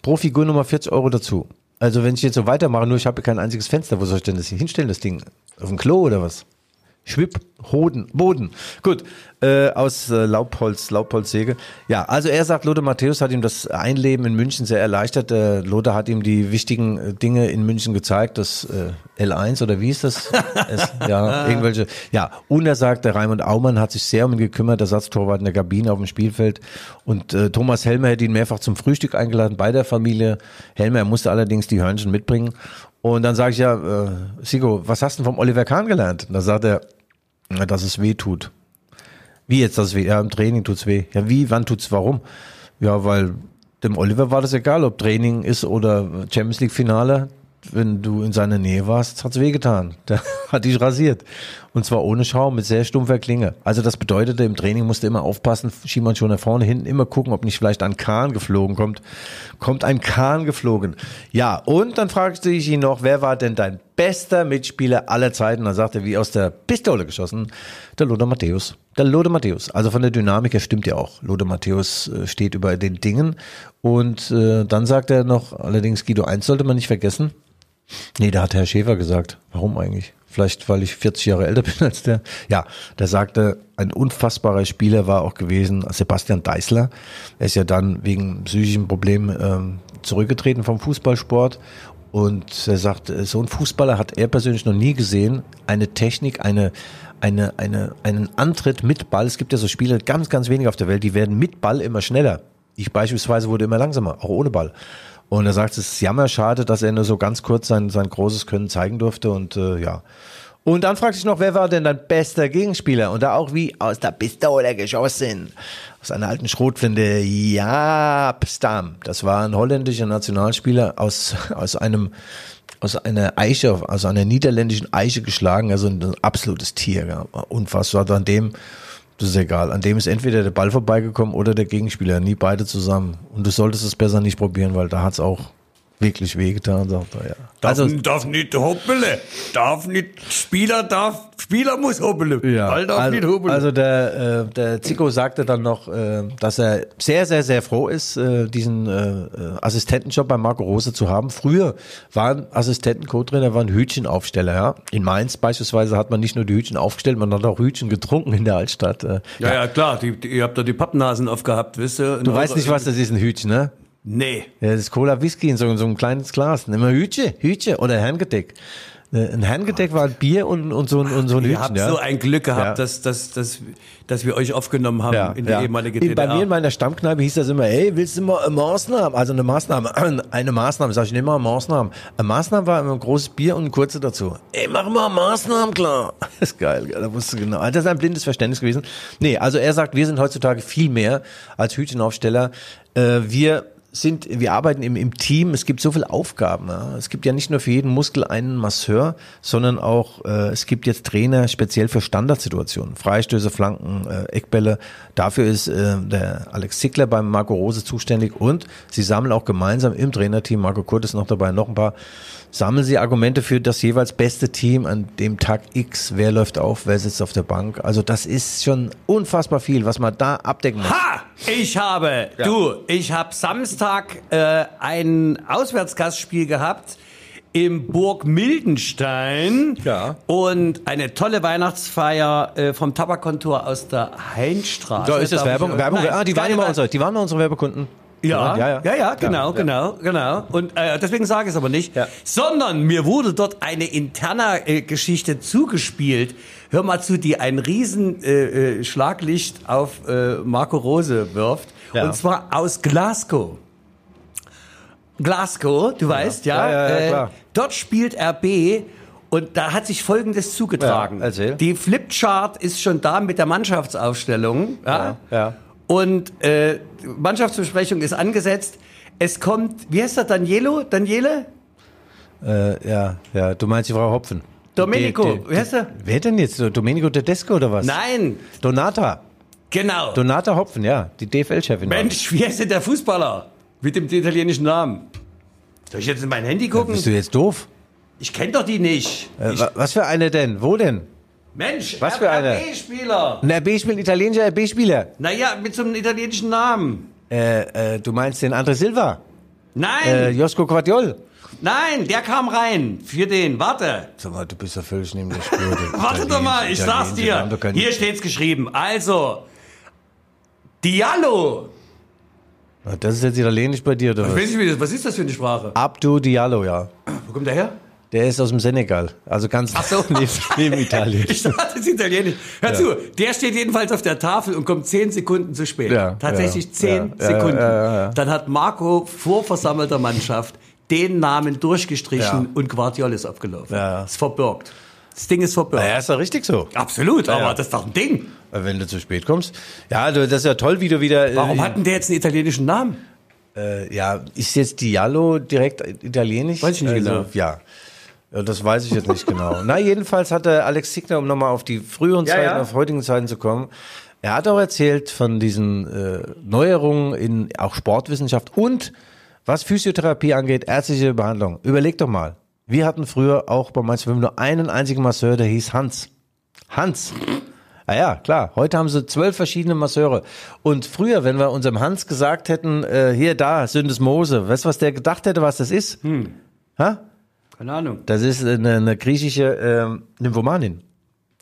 Pro Figur nochmal 40 Euro dazu. Also wenn ich jetzt so weitermache, nur ich habe kein einziges Fenster, wo soll ich denn das hier hinstellen, das Ding? Auf dem Klo oder was? Schwipp, Hoden, Boden. Gut, äh, aus äh, Laubholz, Laubholzsäge. Ja, also er sagt, Lothar Matthäus hat ihm das Einleben in München sehr erleichtert. Äh, Lothar hat ihm die wichtigen äh, Dinge in München gezeigt, das äh, L1 oder wie ist das? es, ja, irgendwelche. Ja, und er sagt, der Raimund Aumann hat sich sehr um ihn gekümmert, der Satztorwart in der Kabine auf dem Spielfeld. Und äh, Thomas Helmer hätte ihn mehrfach zum Frühstück eingeladen bei der Familie. Helmer musste allerdings die Hörnchen mitbringen. Und dann sage ich ja, äh, Sigo, was hast du vom Oliver Kahn gelernt? Und da sagt er, na, dass es weh tut. Wie jetzt das weh? Ja, im Training tut's weh. Ja, wie? Wann tut's? Warum? Ja, weil dem Oliver war das egal, ob Training ist oder Champions League Finale. Wenn du in seiner Nähe warst, hat's wehgetan. Der hat dich rasiert. Und zwar ohne Schaum, mit sehr stumpfer Klinge. Also das bedeutete, im Training musste immer aufpassen, Schiemann schon nach vorne, hinten immer gucken, ob nicht vielleicht ein Kahn geflogen kommt. Kommt ein Kahn geflogen. Ja, und dann fragte ich ihn noch, wer war denn dein bester Mitspieler aller Zeiten? Dann sagte er, wie aus der Pistole geschossen, der Lothar Matthäus. Der Lothar Matthäus. Also von der Dynamik her stimmt ja auch. Lothar Matthäus äh, steht über den Dingen. Und äh, dann sagt er noch, allerdings Guido, eins sollte man nicht vergessen. Nee, da hat Herr Schäfer gesagt. Warum eigentlich? Vielleicht, weil ich 40 Jahre älter bin als der. Ja, der sagte, ein unfassbarer Spieler war auch gewesen Sebastian Deißler. Er ist ja dann wegen psychischen Problemen ähm, zurückgetreten vom Fußballsport. Und er sagt, so ein Fußballer hat er persönlich noch nie gesehen. Eine Technik, eine, eine, eine, einen Antritt mit Ball. Es gibt ja so Spieler, ganz, ganz wenige auf der Welt, die werden mit Ball immer schneller. Ich beispielsweise wurde immer langsamer, auch ohne Ball. Und er sagt, es ist jammerschade, dass er nur so ganz kurz sein, sein großes Können zeigen durfte. Und äh, ja, Und dann fragte ich noch, wer war denn dein bester Gegenspieler? Und da auch wie aus der Pistole geschossen. Aus einer alten Schrotflinte, Jaapstam. Das war ein holländischer Nationalspieler aus, aus einem, aus einer Eiche, aus einer niederländischen Eiche geschlagen. Also ein absolutes Tier. Ja. Unfassbar. An dem, das ist egal. An dem ist entweder der Ball vorbeigekommen oder der Gegenspieler. Nie beide zusammen. Und du solltest es besser nicht probieren, weil da hat's auch wirklich wehgetan, sagt er, ja. Darf, also, darf nicht hoppele. Darf nicht, Spieler darf, Spieler muss hoppele. Ja, Ball darf also, nicht hoppele. also der, äh, der Zico sagte dann noch, äh, dass er sehr, sehr, sehr froh ist, äh, diesen äh, äh, Assistentenjob bei Marco Rose zu haben. Früher waren Assistenten, Co-Trainer, waren Hütchenaufsteller, ja. In Mainz beispielsweise hat man nicht nur die Hütchen aufgestellt, man hat auch Hütchen getrunken in der Altstadt. Äh, ja, ja, klar, die, die, ihr habt da die Pappnasen aufgehabt, wisst ihr? Du weißt nicht, was das ist, ein Hütchen, ne? Nee. Ja, das ist Cola Whisky in so, in so ein kleines Glas. Nimm mal Hütche, Hütche oder Herrengedeck. Ein Herrengedeck war ein Bier und, und, so, ein- und so ein Ihr Hütchen. habt ja. so ein Glück gehabt, Ja. dass, dass, dass, dass wir euch aufgenommen haben ja, in der ja. ehemalige In- DDR. Bei mir in meiner Stammkneipe hieß das immer, ey, willst du mal eine Maßnahme? Also eine Maßnahme, eine Maßnahme, sag ich nicht mal eine Maßnahme. Eine Maßnahme war immer ein großes Bier und ein kurze dazu. Ey, mach mal Maßnahmen klar. Das ist geil, da wusste genau. Das ist ein blindes Verständnis gewesen. Nee, also er sagt, wir sind heutzutage viel mehr als Hütchenaufsteller. Äh, wir sind, wir arbeiten im, im Team, es gibt so viele Aufgaben. Ja. Es gibt ja nicht nur für jeden Muskel einen Masseur, sondern auch, äh, es gibt jetzt Trainer speziell für Standardsituationen. Freistöße, Flanken, äh, Eckbälle. Dafür ist äh, der Alex Zickler beim Marco Rose zuständig und sie sammeln auch gemeinsam im Trainerteam, Marco Kurt ist noch dabei, noch ein paar, sammeln sie Argumente für das jeweils beste Team an dem Tag X. Wer läuft auf, wer sitzt auf der Bank. Also das ist schon unfassbar viel, was man da abdecken muss. Ha! Ich habe, du, ich habe Samstag äh, ein Auswärtsgastspiel gehabt im Burg Mildenstein Ja. und eine tolle Weihnachtsfeier äh, vom Tabakkontor aus der Heinstraße. Da ist es Werbung. ich- Werbung. Nein, Ah, die waren immer unsere, die waren unsere Werbekunden. Ja, ja, ja, ja, genau, genau, genau. Und äh, deswegen sage ich es aber nicht. Ja. Sondern mir wurde dort eine interne äh, Geschichte zugespielt. Hör mal zu, die ein riesen äh, äh, Schlaglicht auf äh, Marco Rose wirft. Ja. Und zwar aus Glasgow. Glasgow, du weißt, ja. Ja, ja, ja, äh, dort spielt RB und da hat sich Folgendes zugetragen. Ja. Die Flipchart ist schon da mit der Mannschaftsaufstellung. Ja. ja. Und äh, Mannschaftsbesprechung ist angesetzt. Es kommt, wie heißt er, Danielo? Daniele? Äh, ja, ja. Du meinst die Frau Hopfen. Domenico, Die- die- wie heißt er? Wer denn jetzt? Domenico Tedesco oder was? Nein, Donata. genau. Donata Hopfen, ja. Die DFL-Chefin. Mensch, wie heißt denn der Fußballer? Mit dem italienischen Namen. Soll ich jetzt in mein Handy gucken? Bist du jetzt doof? Ich kenne doch die nicht. Äh, Ich, was für eine denn? Wo denn? Mensch, was für eine? RB-Spieler. Ein RB-Spieler, ein italienischer RB-Spieler. Naja, mit so einem italienischen Namen. Äh, äh, du meinst den André Silva? Nein, Äh, Josko Quadiol? nein, der kam rein. Für den, warte. Sag mal, du bist ja völlig neben der Spur. Warte doch mal, ich sag's dir. Hier steht's geschrieben. Also, Diallo. Das ist jetzt italienisch bei dir, oder Ich weiß nicht, was ist das für eine Sprache? Abdu Diallo, ja. Wo kommt der her? Der ist aus dem Senegal. Also ganz Ach so. neben, Italien. Ich dachte, das ist Italienisch. Hör zu, der steht jedenfalls auf der Tafel und kommt zehn Sekunden zu spät. Ja, Tatsächlich ja, zehn ja, Sekunden. ja, ja, ja. Dann hat Marco vor versammelter Mannschaft den Namen durchgestrichen Ja. und Guardiol ist abgelaufen. Ja. Ist verbürgt. Das Ding ist verbürgt. Ja, ist doch richtig so. Absolut, aber ja. das ist doch ein Ding. Wenn du zu spät kommst. Ja, du, das ist ja toll, wie du wieder. Warum äh, hat denn der jetzt einen italienischen Namen? Äh, ja, ist jetzt Diallo direkt italienisch? Weiß ich nicht genau. Ja. Ja, das weiß ich jetzt nicht genau. Na, jedenfalls hatte Alex Signer, um nochmal auf die früheren Ja, Zeiten, ja. auf heutigen Zeiten zu kommen, er hat auch erzählt von diesen äh, Neuerungen in auch Sportwissenschaft und was Physiotherapie angeht, ärztliche Behandlung. Überleg doch mal. Wir hatten früher auch bei Mainz 5 nur einen einzigen Masseur, der hieß Hans. Hans. Ah ja, klar. Heute haben sie zwölf verschiedene Masseure. Und früher, wenn wir unserem Hans gesagt hätten, äh, hier, da, Syndesmose, weißt du, was der gedacht hätte, was das ist? Hm. Ha? Keine Ahnung. Das ist eine, eine griechische ähm, Nymphomanin.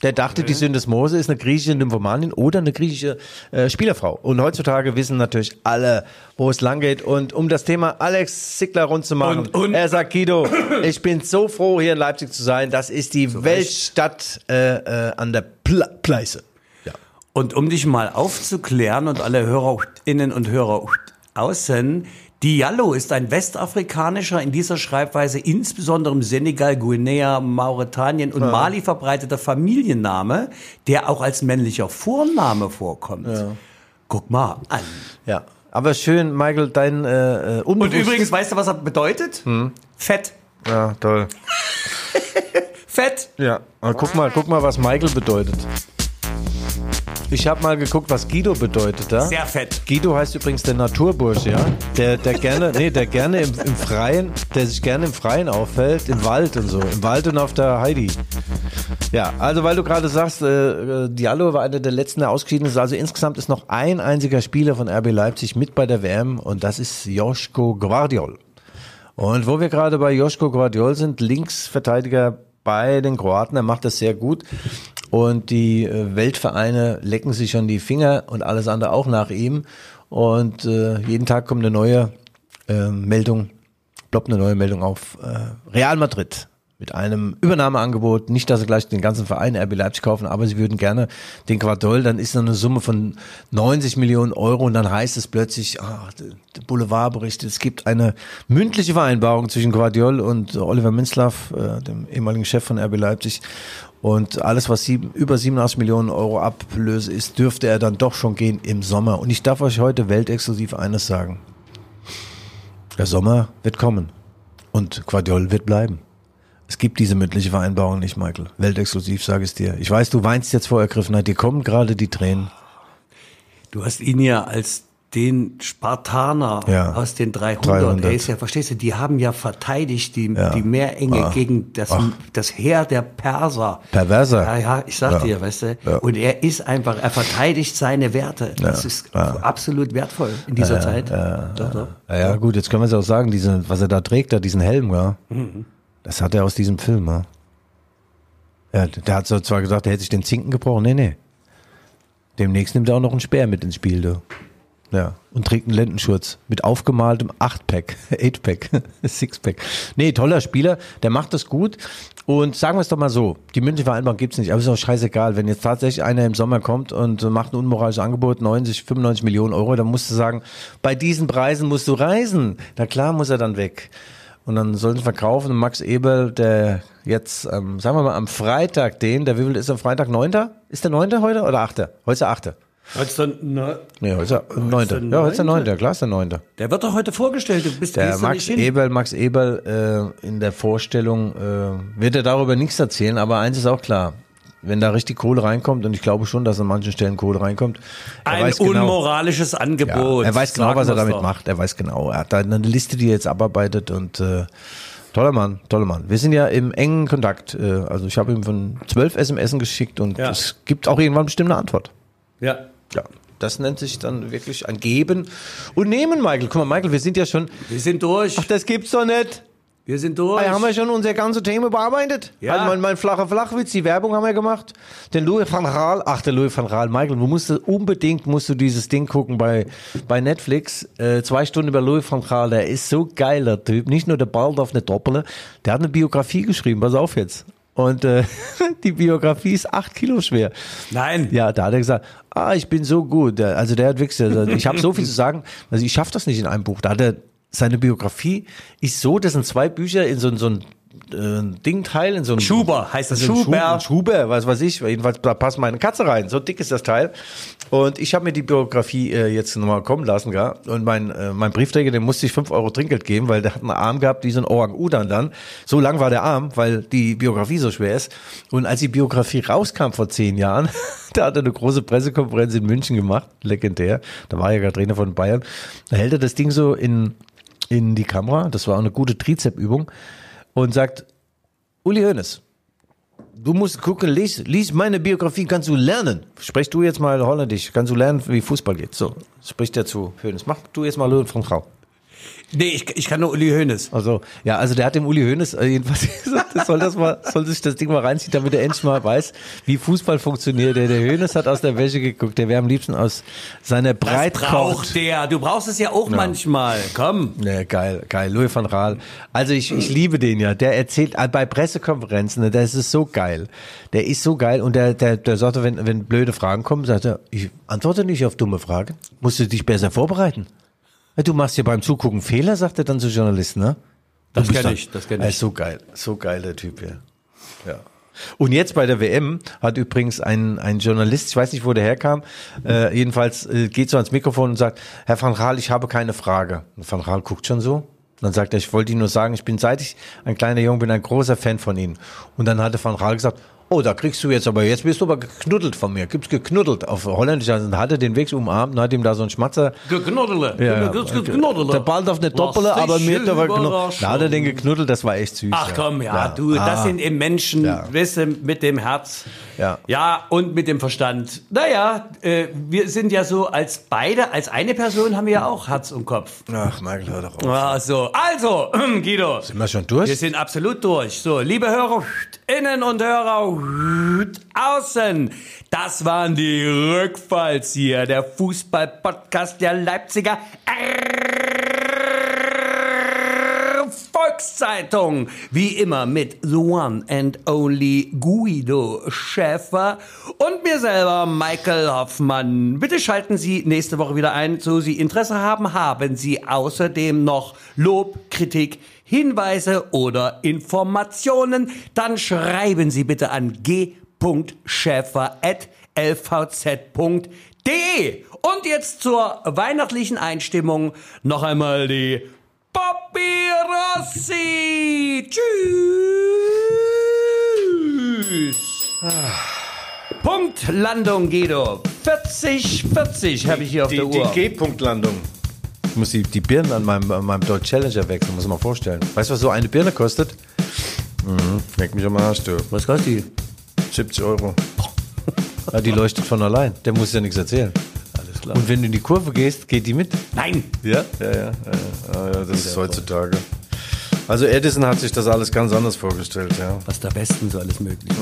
Der dachte, die Syndesmose ist eine griechische Nymphomanin oder eine griechische äh, Spielerfrau. Und heutzutage wissen natürlich alle, wo es lang geht. Und um das Thema Alex Zickler rund zu machen, Und- und- er sagt, Guido, ich bin so froh, hier in Leipzig zu sein. Das ist die Weltstadt äh, äh, an der Pla Pleiße. Ja. Und um dich mal aufzuklären und alle Hörerinnen und Hörer außen, Diallo ist ein westafrikanischer, in dieser Schreibweise insbesondere im Senegal, Guinea, Mauretanien und Mali verbreiteter Familienname, der auch als männlicher Vorname vorkommt. Guck mal an. Ja. Aber schön, Michael, dein äh, äh, Und unbewusst- übrigens, weißt du, was er bedeutet? Fett. Ja, toll. Fett. Ja, aber guck mal, guck mal, was Michael bedeutet. Ich habe mal geguckt, was Guido bedeutet, ja? Sehr fett. Guido heißt übrigens der Naturbursche, ja? Der, der gerne, nee, der gerne im, im Freien, der sich gerne im Freien aufhält, im Wald und so, im Wald und auf der Heidi. Ja, also weil du gerade sagst, äh, äh, Diallo war einer der letzten, der ausgeschieden ist. Also insgesamt ist noch ein einziger Spieler von RB Leipzig mit bei der WM und das ist Joschko Guardiol. Und wo wir gerade bei Joschko Guardiol sind, Linksverteidiger bei den Kroaten, er macht das sehr gut. Und die äh, Weltvereine lecken sich schon die Finger und alles andere auch nach ihm. Und äh, jeden Tag kommt eine neue äh, Meldung, ploppt eine neue Meldung auf äh, Real Madrid mit einem Übernahmeangebot. Nicht, dass sie gleich den ganzen Verein RB Leipzig kaufen, aber sie würden gerne den Quadol. Dann ist noch eine Summe von 90 Millionen Euro und dann heißt es plötzlich, ah, der Boulevardbericht, es gibt eine mündliche Vereinbarung zwischen Guardiol und Oliver Minzlaff, äh, dem ehemaligen Chef von RB Leipzig. Und alles, was sieben, über 87 Millionen Euro Ablöse ist, dürfte er dann doch schon gehen im Sommer. Und ich darf euch heute weltexklusiv eines sagen. Der Sommer wird kommen. Und Guardiol wird bleiben. Es gibt diese mündliche Vereinbarung nicht, Michael. Weltexklusiv, sage ich dir. Ich weiß, du weinst jetzt vor Ergriffenheit. Dir kommen gerade die Tränen. Du hast ihn ja als den Spartaner Ja. aus den 300. 300. Er ist ja, verstehst du, die haben ja verteidigt die, Ja. die Meerenge Ah. gegen das, Ach. das Heer der Perser. Perverser. Ja, ja, ich sag Ja. dir, weißt du. Und er ist einfach, er verteidigt seine Werte. Das ist absolut wertvoll in dieser Zeit. Ja, ja, gut, jetzt können wir es auch sagen, diese, was er da trägt, da diesen Helm, ja. Das hat er aus diesem Film, ja. ja der hat zwar gesagt, er hätte sich den Zinken gebrochen. Nee, nee. Demnächst nimmt er auch noch einen Speer mit ins Spiel, du. Ja. Und trägt einen Lendenschurz mit aufgemaltem 8-Pack, 8-Pack, 6-Pack. Nee, toller Spieler, der macht das gut. Und sagen wir es doch mal so, die mündliche Vereinbarung gibt's nicht, aber ist auch scheißegal. Wenn jetzt tatsächlich einer im Sommer kommt und macht ein unmoralisches Angebot, 90, 95 Millionen Euro, dann musst du sagen, bei diesen Preisen musst du reisen. Na klar muss er dann weg. Und dann sollen sie verkaufen. Und Max Eberl, der jetzt, ähm, sagen wir mal, am Freitag den, der wie viel ist am Freitag? 9. Ist der 9. heute oder 8.? Heute ist der 8. Heute ist ne, Nee, heute ist der 9. der Ja, heute ist der 9. 9.. Klar ist der 9. der wird doch heute vorgestellt. Du bist Der Max. Eberl, Max Eberl äh, in der Vorstellung äh, wird er darüber nichts erzählen, aber eins ist auch klar. Wenn da richtig Kohle reinkommt, und ich glaube schon, dass an manchen Stellen Kohle reinkommt, er Ein weiß genau, unmoralisches ja, Angebot. er weiß genau, was er damit doch. macht. Er weiß genau. Er hat da eine Liste, die er jetzt abarbeitet und äh, toller Mann, toller Mann. Wir sind ja im engen Kontakt. Äh, also ich habe ihm von zwölf SMS geschickt und Ja. es gibt auch irgendwann bestimmt eine Antwort. Ja. Ja. Das nennt sich dann wirklich ein Geben und Nehmen, Michael. Guck mal, Michael, wir sind ja schon. Wir sind durch. Ach, das gibt's doch nicht. Wir sind durch. Ah, haben wir schon unser ganze Thema bearbeitet? Ja. Also mein, mein flacher Flachwitz, die Werbung haben wir gemacht. Den Louis van Gaal, ach der Louis van Gaal, Michael, du musst unbedingt musst du dieses Ding gucken bei bei Netflix. Äh, zwei Stunden über Louis van Gaal, der ist so geiler Typ. Nicht nur der Ball auf eine Doppele, der hat eine Biografie geschrieben. Pass auf jetzt. Und äh, die Biografie ist acht Kilo schwer. Nein. Ja, da hat er gesagt, ah, ich bin so gut. Also der hat wirklich, also ich habe so viel zu sagen, also ich schaffe das nicht in einem Buch. Da hat er, seine Biografie ist so, das sind zwei Bücher in so, ein- so ein äh, Dingteil, in so ein Schuber heißt das. Schuber. Schuber, was weiß ich. Jedenfalls da passt meine Katze rein. So dick ist das Teil. Und ich habe mir die Biografie äh, jetzt nochmal kommen lassen, gell? Und mein, äh, mein Briefträger, dem musste ich fünf Euro Trinkgeld geben, weil der hat einen Arm gehabt, wie so ein Orang-Udan dann. So lang war der Arm, weil die Biografie so schwer ist. Und als die Biografie rauskam vor zehn Jahren, da hat er eine große Pressekonferenz in München gemacht, legendär. Da war er ja Trainer von Bayern. Da hält er das Ding so in, in die Kamera. Das war auch eine gute Trizepübung. Und sagt, Uli Hoeneß, du musst gucken, lies, lies meine Biografie, kannst du lernen. Sprech du jetzt mal Holländisch, kannst du lernen, wie Fußball geht. So, spricht er zu Hoeneß. Mach du jetzt mal Louis von Frau. Nee, ich, ich kann nur Uli Hoeneß. Also, ja, also der hat dem Uli Hoeneß äh, jedenfalls gesagt, das soll das mal, soll sich das Ding mal reinziehen, damit er endlich mal weiß, wie Fußball funktioniert. Der, der Hoeneß hat aus der Wäsche geguckt, der wäre am liebsten aus seiner Das Breitkocht. braucht der. Du brauchst es ja auch manchmal. Komm. Ja, geil, geil. Louis van Raal. Also ich, ich liebe den ja. Der erzählt äh, bei Pressekonferenzen, ne, das ist so geil. Der ist so geil und der, der, der sagt, wenn, wenn blöde Fragen kommen, sagt er, ich antworte nicht auf dumme Fragen. Musst du dich besser vorbereiten. Du machst hier beim Zugucken Fehler, sagt er dann zu Journalisten, ne? Du Das bist kenn dann- ich, das kenn Er ich. ist so geil, so geil der Typ hier. Ja. Und jetzt bei der WM hat übrigens ein, ein Journalist, ich weiß nicht, wo der herkam, äh, jedenfalls äh, geht so ans Mikrofon und sagt, Herr Van Gaal, ich habe keine Frage. Und Van Gaal guckt schon so. Dann sagt er, ich wollte Ihnen nur sagen, ich bin seit ich ein kleiner Junge bin, ein großer Fan von Ihnen. Und dann hatte Van Gaal gesagt, oh, da kriegst du jetzt aber, jetzt bist du aber geknuddelt von mir. Gibt's geknuddelt auf Holländisch. Also dann hat er den Weg umarmt und hat ihm da so einen Schmatzer Geknuddele. ja, ja. Geknuddele. Der Ball auf eine Doppele, aber mir da war. Da hat er den geknuddelt, das war echt süß. Ach komm, ja, du, das Ah. sind eben Menschen, Ja. weißt du, mit dem Herz. Ja. Ja, und mit dem Verstand. Naja, äh, wir sind ja so als beide, als eine Person haben wir ja auch Herz und Kopf. Ach, Michael, hör doch auf. Ah, so. Also, Guido. Sind wir schon durch? Wir sind absolut durch. So, liebe Hörer innen und Hörer außen, das waren die Rückfalls hier, der Fußball-Podcast der Leipziger Volkszeitung. Wie immer mit the one and only Guido Schäfer und mir selber Michael Hoffmann. Bitte schalten Sie nächste Woche wieder ein, so Sie Interesse haben. Haben Sie außerdem noch Lob, Kritik, Hinweise oder Informationen, dann schreiben Sie bitte an g.schäfer.lvz.de. Und jetzt zur weihnachtlichen Einstimmung noch einmal die Bobby Rossi. Tschüss. Punktlandung, Guido. 40, 40 habe ich hier auf die, der die Uhr. G-Punktlandung. Ich muss die, die Birnen an meinem, an meinem Dodge Challenger wechseln, muss man mal vorstellen. Weißt du, was so eine Birne kostet? Mhm, leck mich am Arsch, du. Was kostet die? 70 Euro. Ja, die leuchtet von allein. Der muss ja nichts erzählen. Klar. Und wenn du in die Kurve gehst, geht die mit? Nein. Ja, ja, ja. ja, ja. Das ist heutzutage. Also Edison hat sich das alles ganz anders vorgestellt, ja. Was der Westen so alles möglich ist.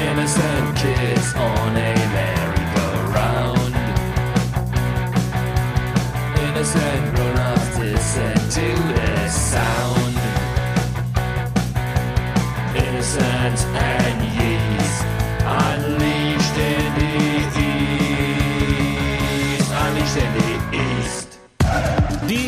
Innocent kids on a merry-go-round. Innocent grown-ups listen to the sound. Innocent and yeast